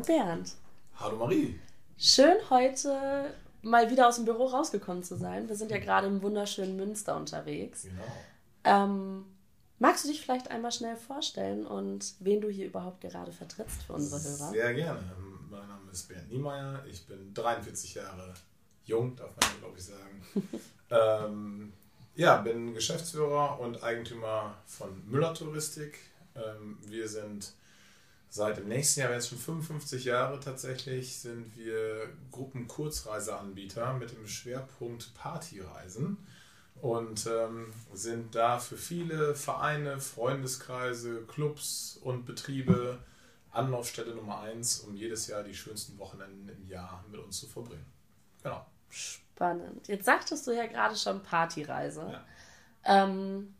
Hallo Bernd. Hallo Marie. Schön heute mal wieder aus dem Büro rausgekommen zu sein. Wir sind ja gerade im wunderschönen Münster unterwegs. Genau. Ähm, magst du dich vielleicht einmal schnell vorstellen und wen du hier überhaupt gerade vertrittst für unsere Hörer? Sehr gerne. Mein Name ist Bernd Niemeyer. Ich bin 43 Jahre jung, darf man glaube ich sagen. ähm, ja, bin Geschäftsführer und Eigentümer von Müller Touristik. Ähm, wir sind Seit dem nächsten Jahr, wenn es schon 55 Jahre tatsächlich, sind wir Gruppen-Kurzreiseanbieter mit dem Schwerpunkt Partyreisen und ähm, sind da für viele Vereine, Freundeskreise, Clubs und Betriebe Anlaufstelle Nummer eins, um jedes Jahr die schönsten Wochenenden im Jahr mit uns zu verbringen. Genau. Spannend. Jetzt sagtest du ja gerade schon Partyreise. Ja. Ähm,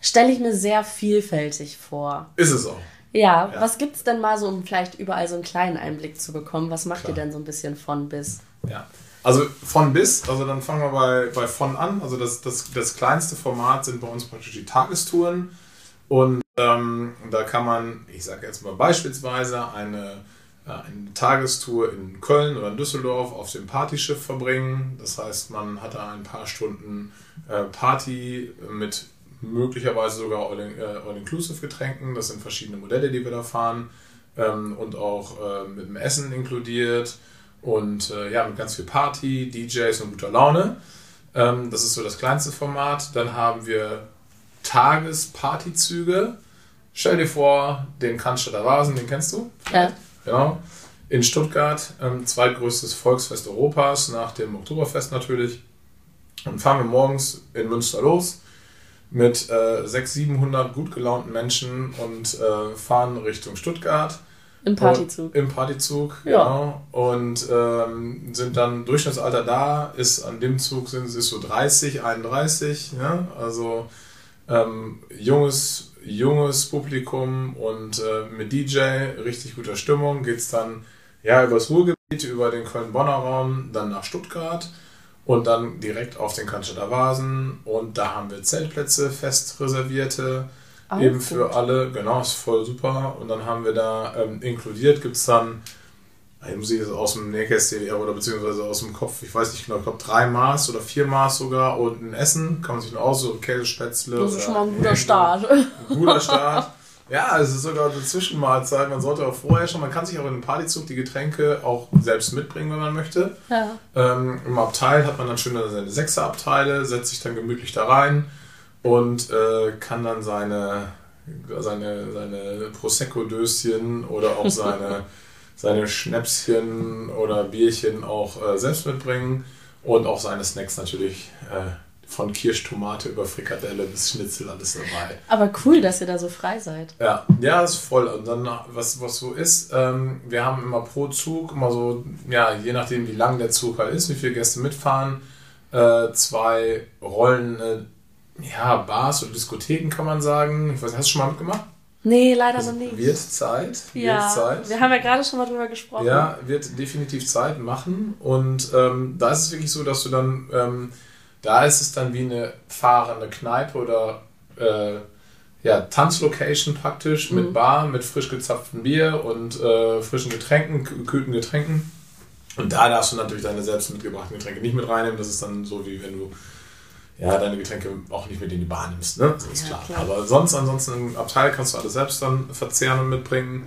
Stelle ich mir sehr vielfältig vor. Ist es auch. Ja, ja. was gibt es denn mal so, um vielleicht überall so einen kleinen Einblick zu bekommen? Was macht Klar. ihr denn so ein bisschen von bis? Ja, also von bis, also dann fangen wir bei, bei von an. Also das, das, das kleinste Format sind bei uns praktisch die Tagestouren. Und ähm, da kann man, ich sage jetzt mal beispielsweise, eine, äh, eine Tagestour in Köln oder in Düsseldorf auf dem Partyschiff verbringen. Das heißt, man hat da ein paar Stunden äh, Party mit möglicherweise sogar All-Inclusive-Getränken. Äh, das sind verschiedene Modelle, die wir da fahren ähm, und auch äh, mit dem Essen inkludiert und äh, ja, mit ganz viel Party, DJs und guter Laune. Ähm, das ist so das kleinste Format. Dann haben wir Tagespartyzüge. Stell dir vor, den Cannstatter Vasen, den kennst du? Ja. Genau. In Stuttgart, ähm, zweitgrößtes Volksfest Europas, nach dem Oktoberfest natürlich. Und fahren wir morgens in Münster los mit äh, 600, 700 gut gelaunten Menschen und äh, fahren Richtung Stuttgart. Im Partyzug. Im Partyzug, ja. genau. Und ähm, sind dann Durchschnittsalter da, ist an dem Zug sind ist so 30, 31, ja, also ähm, junges, junges Publikum und äh, mit DJ, richtig guter Stimmung, geht es dann ja übers Ruhrgebiet, über den Köln-Bonner Raum, dann nach Stuttgart und dann direkt auf den Cannstatter Vasen und da haben wir Zeltplätze fest reservierte, oh, eben für gut. alle, genau, ist voll super und dann haben wir da ähm, inkludiert, gibt es dann, ich muss ich das aus dem Nähkästchen oder beziehungsweise aus dem Kopf, ich weiß nicht genau, ich glaube drei Maß oder vier Maß sogar und ein Essen, kann man sich nur aussuchen, Käsespätzle. Das ist schon mal ein guter Start. Ein guter Start. Ja, es ist sogar eine Zwischenmahlzeit. Man sollte auch vorher schon, man kann sich auch in einem Partyzug die Getränke auch selbst mitbringen, wenn man möchte. Ja. Ähm, Im Abteil hat man dann schön seine Sechserabteile, setzt sich dann gemütlich da rein und äh, kann dann seine, seine, seine Prosecco-Döschen oder auch seine, seine Schnäpschen oder Bierchen auch äh, selbst mitbringen und auch seine Snacks natürlich. Äh, von Kirschtomate über Frikadelle bis Schnitzel alles dabei. Aber cool, dass ihr da so frei seid. Ja, ja, ist voll. Und dann, was, was so ist, ähm, wir haben immer pro Zug, immer so, ja, je nachdem, wie lang der Zug halt ist, wie viele Gäste mitfahren, äh, zwei Rollen, äh, ja, Bars oder Diskotheken kann man sagen. Ich weiß, hast du schon mal mitgemacht? Nee, leider noch nicht. Wird Zeit. Ja, wird Zeit. wir haben ja gerade schon mal drüber gesprochen. Ja, wird definitiv Zeit machen. Und ähm, da ist es wirklich so, dass du dann ähm, da ist es dann wie eine fahrende Kneipe oder äh, ja, Tanzlocation praktisch mit mhm. Bar, mit frisch gezapftem Bier und äh, frischen Getränken, gekühlten Getränken. Und da darfst du natürlich deine selbst mitgebrachten Getränke nicht mit reinnehmen. Das ist dann so, wie wenn du ja, deine Getränke auch nicht mit in die Bar nimmst. Ne? Das ist ja, klar. klar. Aber sonst, ansonsten im Abteil kannst du alles selbst dann verzehren und mitbringen.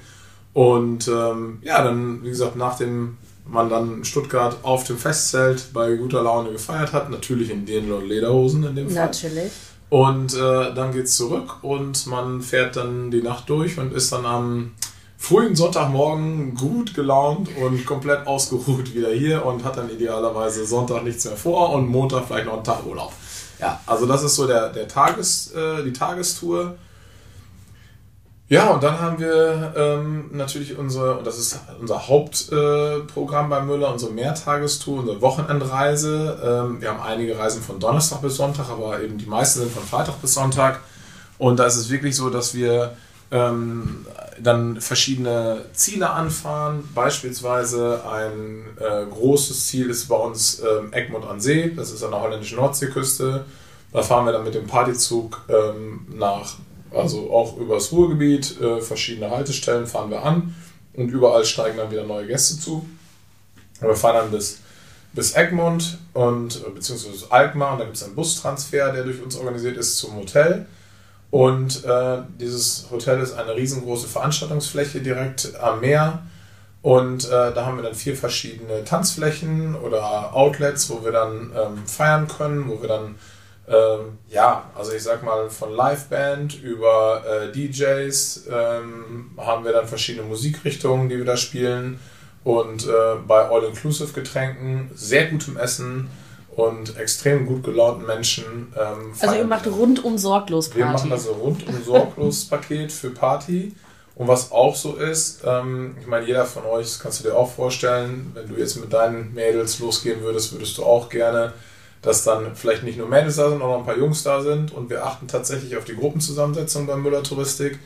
Und ähm, ja, dann, wie gesagt, nach dem man dann in Stuttgart auf dem Festzelt bei guter Laune gefeiert hat. Natürlich in den Lederhosen in dem Fall. Natürlich. Und äh, dann es zurück und man fährt dann die Nacht durch und ist dann am frühen Sonntagmorgen gut gelaunt und komplett ausgeruht wieder hier und hat dann idealerweise Sonntag nichts mehr vor und Montag vielleicht noch einen Tag Urlaub. Ja, also das ist so der, der Tages, äh, die Tagestour. Ja, und dann haben wir ähm, natürlich unsere, und das ist unser Hauptprogramm äh, bei Müller, unsere Mehrtagestour, unsere Wochenendreise. Ähm, wir haben einige Reisen von Donnerstag bis Sonntag, aber eben die meisten sind von Freitag bis Sonntag. Und da ist es wirklich so, dass wir ähm, dann verschiedene Ziele anfahren. Beispielsweise ein äh, großes Ziel ist bei uns ähm, Egmont an See, das ist an der holländischen Nordseeküste. Da fahren wir dann mit dem Partyzug ähm, nach also auch übers Ruhrgebiet, äh, verschiedene Haltestellen fahren wir an und überall steigen dann wieder neue Gäste zu. wir fahren dann bis, bis Egmont und beziehungsweise Alkmaar und da gibt es einen Bustransfer, der durch uns organisiert ist zum Hotel. Und äh, dieses Hotel ist eine riesengroße Veranstaltungsfläche direkt am Meer. Und äh, da haben wir dann vier verschiedene Tanzflächen oder Outlets, wo wir dann ähm, feiern können, wo wir dann, ähm, ja, also ich sag mal von Liveband über äh, DJs ähm, haben wir dann verschiedene Musikrichtungen, die wir da spielen. Und äh, bei All-Inclusive Getränken, sehr gutem Essen und extrem gut gelaunten Menschen. Ähm, also ihr macht rundum sorglos Party. Wir machen also rundum sorglos Paket für Party. Und was auch so ist, ähm, ich meine, jeder von euch, das kannst du dir auch vorstellen, wenn du jetzt mit deinen Mädels losgehen würdest, würdest du auch gerne, dass dann vielleicht nicht nur Mädels da sind, sondern auch ein paar Jungs da sind. Und wir achten tatsächlich auf die Gruppenzusammensetzung bei Müller Touristik,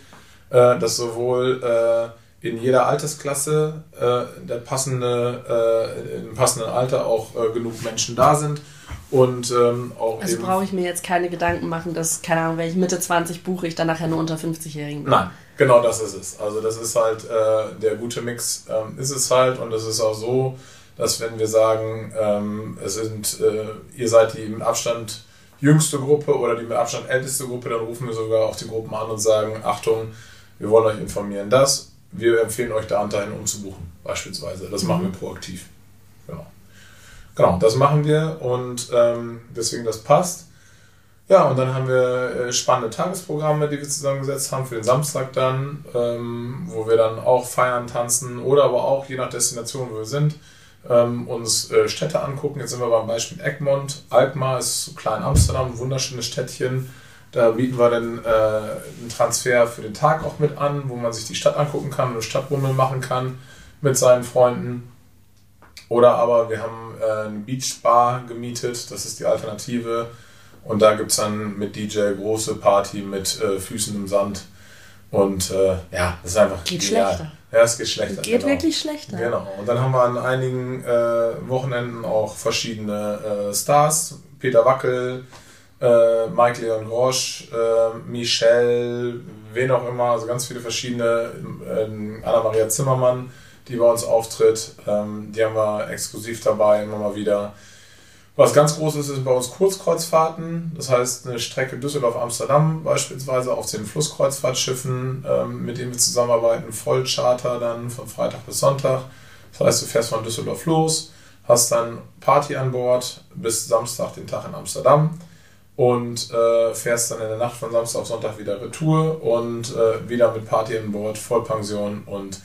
äh, dass sowohl äh, in jeder Altersklasse äh, der passende, äh, im passenden Alter auch äh, genug Menschen da sind. Und ähm, auch also brauche ich mir jetzt keine Gedanken machen, dass, keine Ahnung, wenn ich Mitte 20 buche, ich dann nachher nur unter 50-Jährigen bin. Nein, Genau das ist es. Also das ist halt äh, der gute Mix ähm, ist es halt und es ist auch so, dass wenn wir sagen, ähm, es sind, äh, ihr seid die mit Abstand jüngste Gruppe oder die mit Abstand älteste Gruppe, dann rufen wir sogar auch die Gruppen an und sagen, Achtung, wir wollen euch informieren, dass wir empfehlen euch da dahin umzubuchen, beispielsweise. Das mhm. machen wir proaktiv. Genau. Genau, das machen wir und ähm, deswegen das passt. Ja, und dann haben wir äh, spannende Tagesprogramme, die wir zusammengesetzt haben für den Samstag dann, ähm, wo wir dann auch feiern, tanzen oder aber auch, je nach Destination, wo wir sind, ähm, uns äh, Städte angucken. Jetzt sind wir beim Beispiel Egmont. Alkmaar ist so klein Amsterdam, ein wunderschönes Städtchen. Da bieten wir dann äh, einen Transfer für den Tag auch mit an, wo man sich die Stadt angucken kann, eine Stadtbummel machen kann mit seinen Freunden. Oder aber wir haben äh, eine Beachbar gemietet, das ist die Alternative und da gibt es dann mit DJ große Party mit äh, Füßen im Sand. Und äh, ja, das ist einfach. Geht genial. schlechter. Ja, es geht schlechter. Geht genau. wirklich schlechter. Genau. Und dann haben wir an einigen äh, Wochenenden auch verschiedene äh, Stars. Peter Wackel, äh, Mike Leon Grosch, äh, Michelle, wen auch immer, also ganz viele verschiedene, Anna-Maria Zimmermann, die bei uns auftritt. Ähm, die haben wir exklusiv dabei, immer mal wieder. Was ganz groß ist, sind bei uns Kurzkreuzfahrten. Das heißt, eine Strecke Düsseldorf-Amsterdam beispielsweise auf den Flusskreuzfahrtschiffen, ähm, mit denen wir zusammenarbeiten, Vollcharter dann von Freitag bis Sonntag. Das heißt, du fährst von Düsseldorf los, hast dann Party an Bord bis Samstag den Tag in Amsterdam und äh, fährst dann in der Nacht von Samstag auf Sonntag wieder Retour und äh, wieder mit Party an Bord, Vollpension und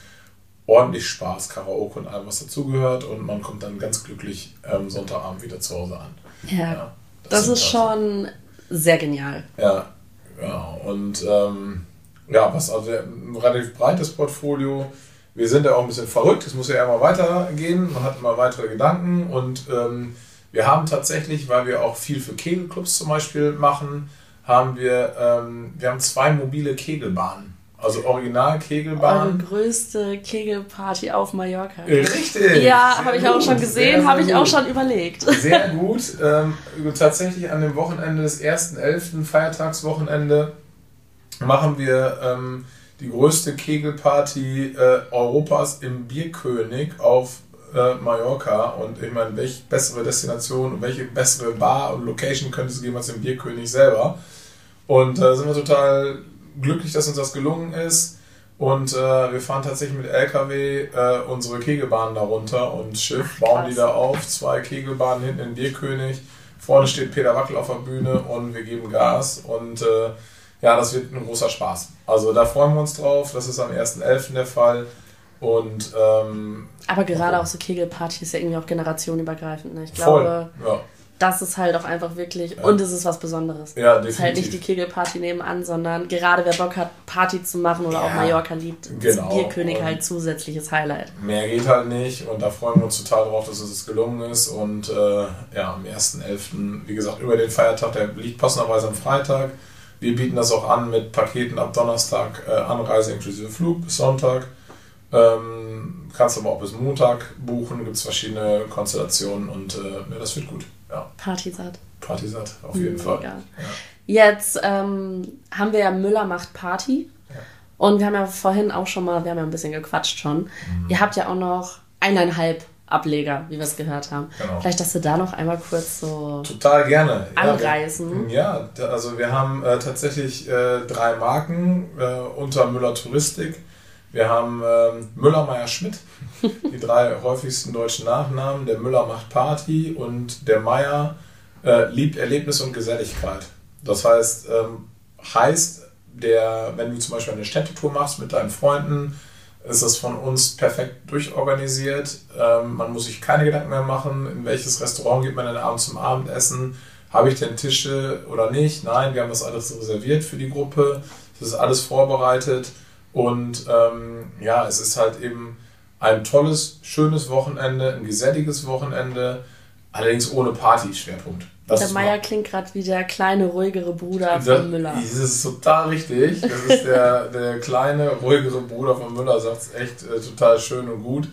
ordentlich Spaß, Karaoke und allem, was dazugehört. Und man kommt dann ganz glücklich ähm, Sonntagabend wieder zu Hause an. Ja, ja das, das ist schon sehr genial. Ja, ja. Und ähm, ja, was also ein relativ breites Portfolio. Wir sind ja auch ein bisschen verrückt, es muss ja immer weitergehen, man hat immer weitere Gedanken und ähm, wir haben tatsächlich, weil wir auch viel für Kegelclubs zum Beispiel machen, haben wir, ähm, wir haben zwei mobile Kegelbahnen. Also original Kegelbahn. Eure größte Kegelparty auf Mallorca. Richtig. Ja, habe ich auch schon gesehen, habe ich auch schon überlegt. Sehr gut. Ähm, tatsächlich an dem Wochenende des 1.11., Feiertagswochenende, machen wir ähm, die größte Kegelparty äh, Europas im Bierkönig auf äh, Mallorca. Und ich meine, welche bessere Destination und welche bessere Bar und Location könnte es geben als im Bierkönig selber? Und da äh, sind wir total glücklich, dass uns das gelungen ist. Und äh, wir fahren tatsächlich mit LKW äh, unsere Kegelbahnen darunter und Schiff, bauen die da auf. Zwei Kegelbahnen hinten in Bierkönig. Vorne steht Peter Wackel auf der Bühne und wir geben Gas. Und äh, ja, das wird ein großer Spaß. Also da freuen wir uns drauf. Das ist am 1.11. der Fall. Und, ähm, Aber gerade auch so Kegelparty ist ja irgendwie auch generationenübergreifend. Ne? Ich glaube, voll, ja das ist halt auch einfach wirklich, ja. und es ist was Besonderes. Ja, definitiv. Es ist halt nicht die Kegelparty nebenan, sondern gerade wer Bock hat, Party zu machen oder ja, auch Mallorca liebt, genau. ist Bierkönig und halt zusätzliches Highlight. Mehr geht halt nicht und da freuen wir uns total drauf, dass es gelungen ist und äh, ja, am 1.11., wie gesagt, über den Feiertag, der liegt passenderweise am Freitag. Wir bieten das auch an mit Paketen ab Donnerstag, äh, Anreise inklusive Flug bis Sonntag. Ähm, kannst aber auch bis Montag buchen, gibt es verschiedene Konstellationen und äh, ja, das wird gut. Ja. Partysatt. Partysatt, auf jeden Mega. Fall. Ja. Jetzt ähm, haben wir ja Müller macht Party. Ja. Und wir haben ja vorhin auch schon mal, wir haben ja ein bisschen gequatscht schon. Mhm. Ihr habt ja auch noch eineinhalb Ableger, wie wir es gehört haben. Genau. Vielleicht, dass du da noch einmal kurz so. Total gerne. Anreißen. Ja, ja also wir haben äh, tatsächlich äh, drei Marken äh, unter Müller Touristik. Wir haben ähm, Müller Meier Schmidt, die drei häufigsten deutschen Nachnamen. Der Müller macht Party und der Meier äh, liebt Erlebnis und Geselligkeit. Das heißt, ähm, heißt, der, wenn du zum Beispiel eine Städtetour machst mit deinen Freunden, ist das von uns perfekt durchorganisiert. Ähm, man muss sich keine Gedanken mehr machen, in welches Restaurant geht man denn abends zum Abendessen. Habe ich denn Tische oder nicht? Nein, wir haben das alles reserviert für die Gruppe. Das ist alles vorbereitet. Und ähm, ja, es ist halt eben ein tolles, schönes Wochenende, ein geselliges Wochenende, allerdings ohne Party-Schwerpunkt. Das der Meier klingt gerade wie der kleine, ruhigere Bruder von Müller. Das ist total richtig. Das ist der, der kleine, ruhigere Bruder von Müller, sagt es echt äh, total schön und gut.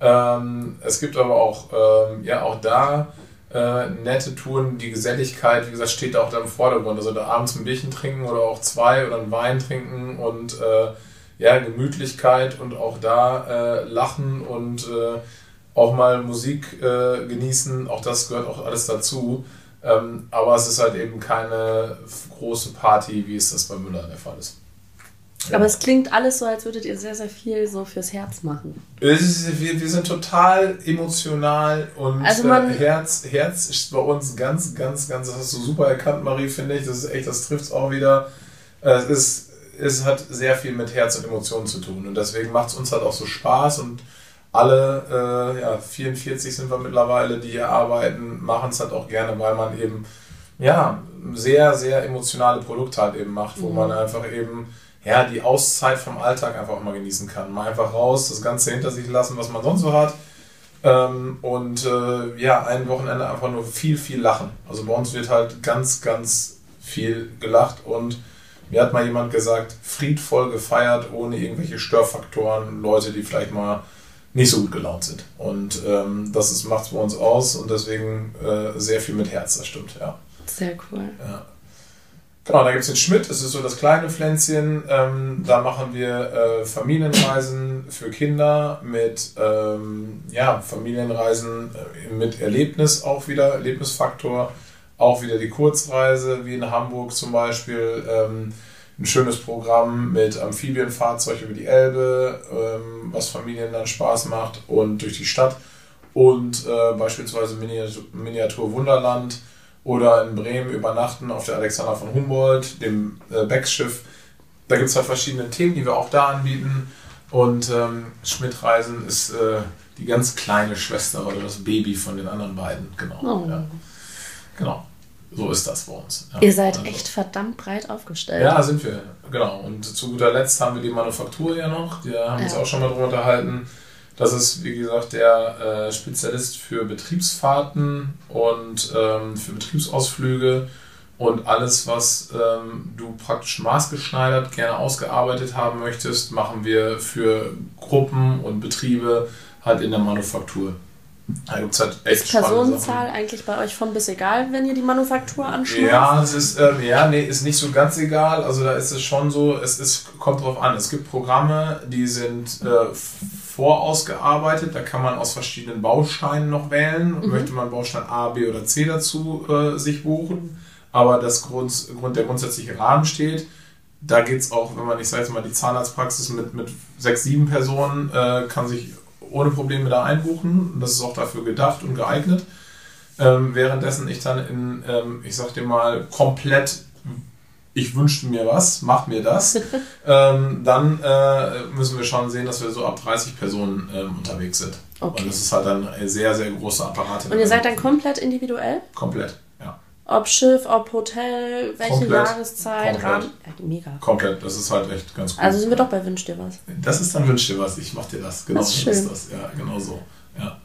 Ähm, es gibt aber auch, ähm, ja, auch da äh, nette Touren. Die Geselligkeit, wie gesagt, steht auch da im Vordergrund. Also da abends ein Bierchen trinken oder auch zwei oder einen Wein trinken und äh, ja, Gemütlichkeit und auch da äh, lachen und äh, auch mal Musik äh, genießen. Auch das gehört auch alles dazu. Ähm, aber es ist halt eben keine große Party, wie es das bei Müller der Fall ist. Ja. Aber es klingt alles so, als würdet ihr sehr, sehr viel so fürs Herz machen. Ist, wir, wir sind total emotional und also man, äh, Herz, Herz ist bei uns ganz, ganz, ganz, das hast du super erkannt, Marie, finde ich. Das ist echt, das trifft es auch wieder. Äh, es, ist, es hat sehr viel mit Herz und Emotionen zu tun und deswegen macht es uns halt auch so Spaß und alle, äh, ja, 44 sind wir mittlerweile, die hier arbeiten, machen es halt auch gerne, weil man eben, ja, sehr, sehr emotionale Produkte halt eben macht, wo mhm. man einfach eben, ja, die Auszeit vom Alltag einfach mal genießen kann. Mal einfach raus, das Ganze hinter sich lassen, was man sonst so hat. Ähm, und äh, ja, ein Wochenende einfach nur viel, viel lachen. Also bei uns wird halt ganz, ganz viel gelacht und mir hat mal jemand gesagt, friedvoll gefeiert, ohne irgendwelche Störfaktoren, Leute, die vielleicht mal nicht so gut gelaunt sind. Und ähm, das macht es bei uns aus und deswegen äh, sehr viel mit Herz, das stimmt, ja. Sehr cool. Ja. Genau, da gibt es den Schmidt, das ist so das kleine Pflänzchen. Ähm, da machen wir äh, Familienreisen für Kinder mit ähm, ja, Familienreisen äh, mit Erlebnis auch wieder, Erlebnisfaktor. Auch wieder die Kurzreise, wie in Hamburg zum Beispiel. Ähm, ein schönes Programm mit Amphibienfahrzeug über die Elbe, ähm, was Familien dann Spaß macht und durch die Stadt. Und äh, beispielsweise Miniatur, Miniatur Wunderland oder in Bremen übernachten auf der Alexander von Humboldt, dem äh, Becksschiff. Da gibt es halt verschiedene Themen, die wir auch da anbieten. Und ähm, Schmidt-Reisen ist äh, die ganz kleine Schwester oder das Baby von den anderen beiden. Genau. Oh. Ja. Genau. So ist das bei uns. Ja. Ihr seid also. echt verdammt breit aufgestellt. Ja, sind wir. Genau. Und zu guter Letzt haben wir die Manufaktur ja noch. Da haben wir ja. uns auch schon mal drüber unterhalten. Das ist, wie gesagt, der äh, Spezialist für Betriebsfahrten und ähm, für Betriebsausflüge und alles, was ähm, du praktisch maßgeschneidert gerne ausgearbeitet haben möchtest, machen wir für Gruppen und Betriebe halt in der Manufaktur. Da gibt halt echt Ist Personenzahl eigentlich bei euch von bis egal, wenn ihr die Manufaktur anschaut? Ja, es ist, ähm, ja, nee, ist nicht so ganz egal. Also da ist es schon so, es ist, kommt drauf an. Es gibt Programme, die sind äh, vorausgearbeitet, da kann man aus verschiedenen Bausteinen noch wählen. Mhm. Möchte man Baustein A, B oder C dazu äh, sich buchen. Aber das Grund, Grund, der grundsätzliche Rahmen steht. Da geht es auch, wenn man, ich sage jetzt mal, die Zahnarztpraxis mit, mit sechs, sieben Personen äh, kann sich ohne Probleme da einbuchen. Das ist auch dafür gedacht und geeignet. Ähm, währenddessen ich dann in, ähm, ich sag dir mal, komplett, ich wünschte mir was, mach mir das, ähm, dann äh, müssen wir schon sehen, dass wir so ab 30 Personen ähm, unterwegs sind. Okay. Und das ist halt dann ein sehr, sehr großer Apparat. Und ihr seid dann komplett individuell? Komplett. Ob Schiff, ob Hotel, welche Komplett. Jahreszeit, Komplett. Rahmen. Ja, mega. Komplett, das ist halt echt ganz gut. Also sind wir doch bei Wünsch dir was. Das ist dann Wünsch dir was, ich mach dir das. Genau das ist, so ist das. Ja, genau so. Ja.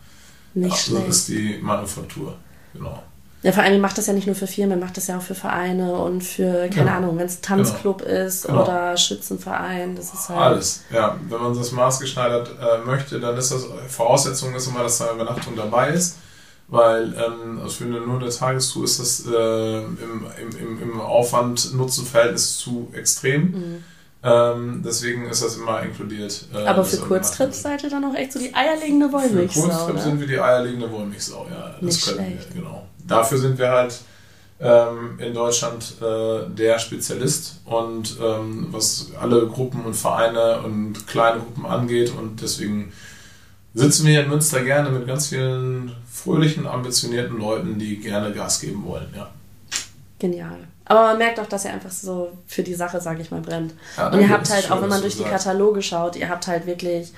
Nicht schlecht. Das ist die Manufaktur. Genau. Ja, vor allem, ihr macht das ja nicht nur für Firmen, ihr macht das ja auch für Vereine und für, keine ja. Ahnung, wenn es Tanzclub genau. ist genau. oder Schützenverein, das ist halt. Alles, ja. Wenn man das maßgeschneidert äh, möchte, dann ist das, Voraussetzung ist immer, dass da eine Übernachtung dabei ist weil ähm, also für eine nur der Tagestour ist das äh, im, im, im Aufwand-Nutzen-Verhältnis zu extrem. Mhm. Ähm, deswegen ist das immer inkludiert. Äh, Aber für Kurztrips seid ihr dann auch echt so die eierlegende Wollmilchsau. Für Kurztrips ne? sind wir die eierlegende Wollmilchsau, ja. Das Nicht können schlecht. wir, genau. Dafür sind wir halt ähm, in Deutschland äh, der Spezialist und ähm, was alle Gruppen und Vereine und kleine Gruppen angeht und deswegen sitzen wir hier in Münster gerne mit ganz vielen fröhlichen, ambitionierten Leuten, die gerne Gas geben wollen, ja. Genial. Aber man merkt auch, dass er einfach so für die Sache, sage ich mal, brennt. Ja, und ihr habt halt, auch wenn man durch die Kataloge schaut, ihr habt halt wirklich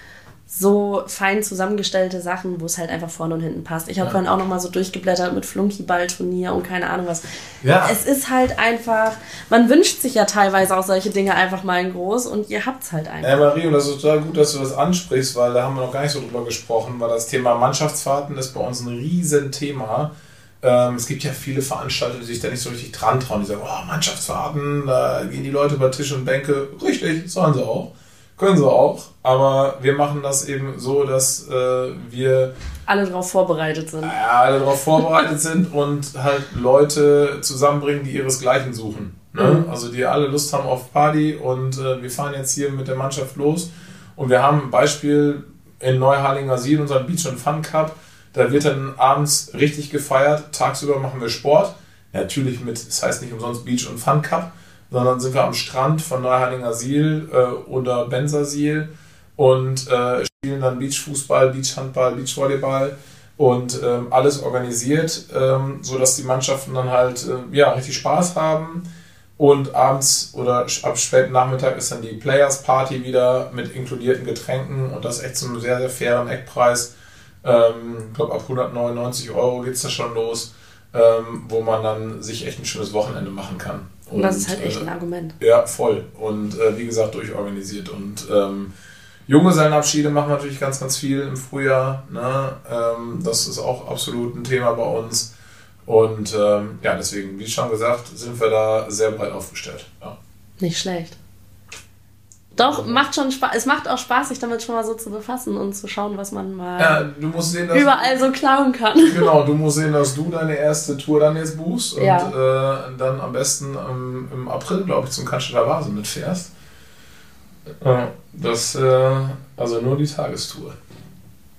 so fein zusammengestellte Sachen, wo es halt einfach vorne und hinten passt. Ich habe ja. vorhin auch nochmal so durchgeblättert mit Flunkyball-Turnier und keine Ahnung was. Ja. Es ist halt einfach, man wünscht sich ja teilweise auch solche Dinge einfach mal in groß und ihr habt es halt einfach. Ja, Marie, und das ist total gut, dass du das ansprichst, weil da haben wir noch gar nicht so drüber gesprochen, weil das Thema Mannschaftsfahrten ist bei uns ein Riesenthema. Ähm, es gibt ja viele Veranstalter, die sich da nicht so richtig dran trauen. Die sagen, oh, Mannschaftsfahrten, da gehen die Leute über Tisch und Bänke. Richtig, sollen sie auch. Können sie auch. Aber wir machen das eben so, dass äh, wir alle darauf vorbereitet sind. Ja, alle darauf vorbereitet sind und halt Leute zusammenbringen, die ihresgleichen suchen. Ne? Mhm. Also die alle Lust haben auf Party und äh, wir fahren jetzt hier mit der Mannschaft los. Und wir haben ein Beispiel in Neuharlinger Siel, unseren Beach und Fun Cup da wird dann abends richtig gefeiert. Tagsüber machen wir Sport. natürlich mit, das heißt nicht umsonst Beach und Fun Cup, sondern sind wir am Strand von Neuheilinger Siel äh, oder Bensersiel und äh, spielen dann Beachfußball, Beachhandball, Beachvolleyball und ähm, alles organisiert, ähm, sodass die Mannschaften dann halt äh, ja, richtig Spaß haben. Und abends oder ab späten Nachmittag ist dann die Players Party wieder mit inkludierten Getränken und das echt zu einem sehr, sehr fairen Eckpreis. Ähm, ich glaube, ab 199 Euro geht es da schon los, ähm, wo man dann sich echt ein schönes Wochenende machen kann. Und, das ist halt echt ein Argument. Äh, ja, voll. Und äh, wie gesagt, durchorganisiert. Und ähm, Junggesellenabschiede machen natürlich ganz, ganz viel im Frühjahr. Ne? Ähm, das ist auch absolut ein Thema bei uns. Und ähm, ja, deswegen, wie schon gesagt, sind wir da sehr breit aufgestellt. Ja. Nicht schlecht. Doch, macht schon Spaß. Es macht auch Spaß, sich damit schon mal so zu befassen und zu schauen, was man mal ja, du musst sehen, überall so klauen kann. Genau, du musst sehen, dass du deine erste Tour dann jetzt buchst und ja. äh, dann am besten ähm, im April, glaube ich, zum Cannstatter Vase mitfährst. Äh, das, äh, also nur die Tagestour.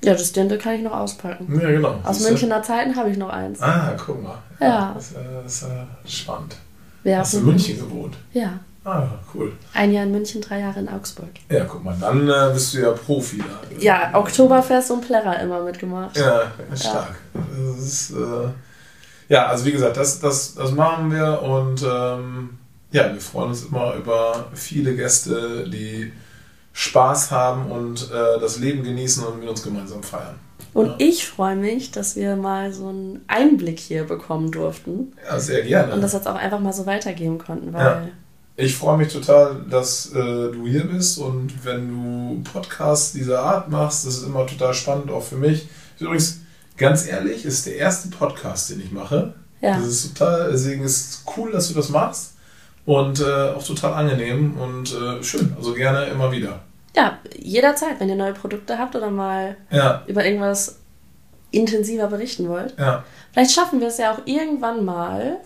Ja, das Dirndl kann ich noch auspacken. Ja, genau. Aus Münchner Zeiten habe ich noch eins. Ah, guck mal. Ja. ja. Das, das ist äh, spannend. Wer Hast du in München gewohnt? Ja. Ah, cool. Ein Jahr in München, drei Jahre in Augsburg. Ja, guck mal, dann äh, bist du ja Profi da. Ja, Oktoberfest und Plärrer immer mitgemacht. Ja, stark. Ja. Das ist, äh, ja, also wie gesagt, das, das, das machen wir und ähm, ja, wir freuen uns immer über viele Gäste, die Spaß haben und äh, das Leben genießen und mit uns gemeinsam feiern. Und ja. ich freue mich, dass wir mal so einen Einblick hier bekommen durften. Ja, sehr gerne. Und das jetzt auch einfach mal so weitergeben konnten, weil ja. Ich freue mich total, dass äh, du hier bist und wenn du Podcasts dieser Art machst, das ist immer total spannend, auch für mich. Übrigens, ganz ehrlich, ist der erste Podcast, den ich mache. Ja. Das ist total, deswegen ist es cool, dass du das machst und äh, auch total angenehm und äh, schön. Also gerne immer wieder. Ja, jederzeit, wenn ihr neue Produkte habt oder mal ja. über irgendwas intensiver berichten wollt. Ja. Vielleicht schaffen wir es ja auch irgendwann mal,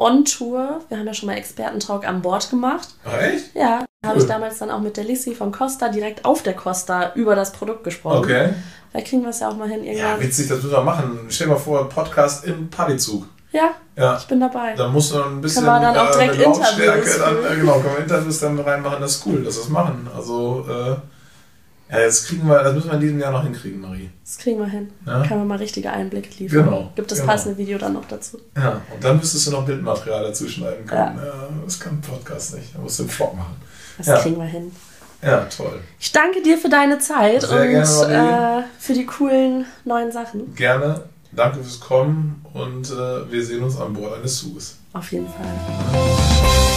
on Tour. Wir haben ja schon mal Expertentalk an Bord gemacht. Echt? Ja. Da habe ich damals dann auch mit der Lissy von Costa direkt auf der Costa über das Produkt gesprochen. Okay. Vielleicht kriegen wir es ja auch mal hin. Irgendwann. Ja, witzig, das müssen wir machen. Stell dir mal vor, Podcast im Partizug. Ja, ja, ich bin dabei. Da muss man ein bisschen. Kann man dann auch direkt äh, Interviews. Dann, äh, genau, können wir Interviews dann reinmachen. Das ist cool, dass wir das machen. Also, äh, ja, das kriegen wir, das müssen wir in diesem Jahr noch hinkriegen, Marie. Das kriegen wir hin. Ja? Kann man mal richtige Einblicke liefern. Genau. Gibt das genau. passende Video dann noch dazu. Ja, und dann müsstest du noch Bildmaterial dazu schneiden können. Ja. ja das kann ein Podcast nicht. Da musst du einen Vlog machen. Das ja. kriegen wir hin. Ja, toll. Ich danke dir für deine Zeit Sehr und gerne, äh, für die coolen neuen Sachen. Gerne. Danke fürs Kommen und äh, wir sehen uns an Bord eines Zuges. Auf jeden Fall.